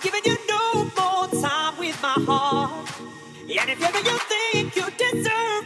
be giving you no more time with my heart. And if ever you think you deserve